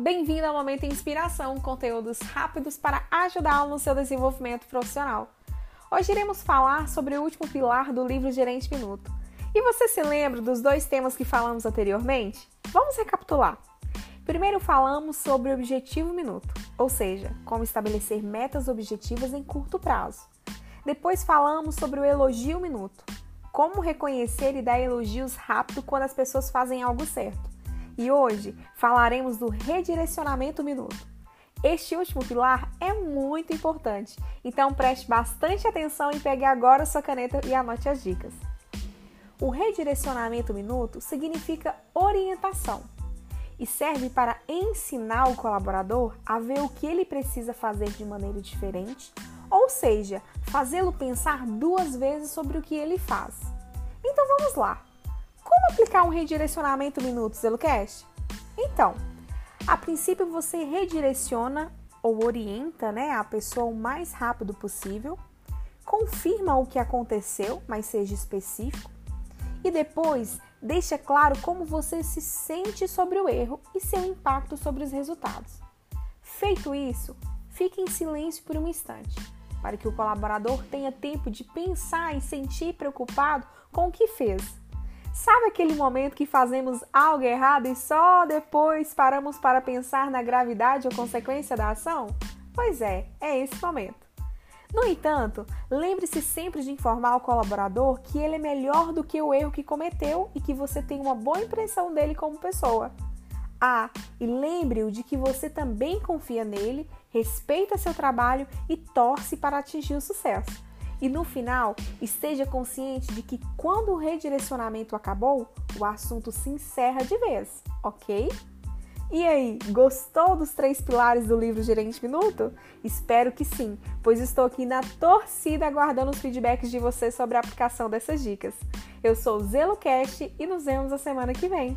bem-vindo ao Momento Inspiração, conteúdos rápidos para ajudá-lo no seu desenvolvimento profissional. Hoje iremos falar sobre o último pilar do livro Gerente Minuto. E você se lembra dos dois temas que falamos anteriormente? Vamos recapitular. Primeiro falamos sobre o objetivo minuto, ou seja, como estabelecer metas objetivas em curto prazo. Depois falamos sobre o elogio minuto, como reconhecer e dar elogios rápido quando as pessoas fazem algo certo. E hoje falaremos do redirecionamento minuto. Este último pilar é muito importante, então preste bastante atenção e pegue agora sua caneta e anote as dicas. O redirecionamento minuto significa orientação e serve para ensinar o colaborador a ver o que ele precisa fazer de maneira diferente, ou seja, fazê-lo pensar duas vezes sobre o que ele faz. Então vamos lá! Como aplicar um redirecionamento minuto ZeloCast? Então, a princípio você redireciona ou orienta né, a pessoa o mais rápido possível, confirma o que aconteceu, mas seja específico, e depois deixa claro como você se sente sobre o erro e seu impacto sobre os resultados. Feito isso, fique em silêncio por um instante, para que o colaborador tenha tempo de pensar e sentir preocupado com o que fez. Sabe aquele momento que fazemos algo errado e só depois paramos para pensar na gravidade ou consequência da ação? Pois é, é esse momento. No entanto, lembre-se sempre de informar o colaborador que ele é melhor do que o erro que cometeu e que você tem uma boa impressão dele como pessoa. Ah, e lembre-o de que você também confia nele, respeita seu trabalho e torce para atingir o sucesso. E no final, esteja consciente de que quando o redirecionamento acabou, o assunto se encerra de vez, ok? E aí, gostou dos três pilares do livro Gerente Minuto? Espero que sim, pois estou aqui na torcida aguardando os feedbacks de vocês sobre a aplicação dessas dicas. Eu sou Zelo Cash e nos vemos a semana que vem.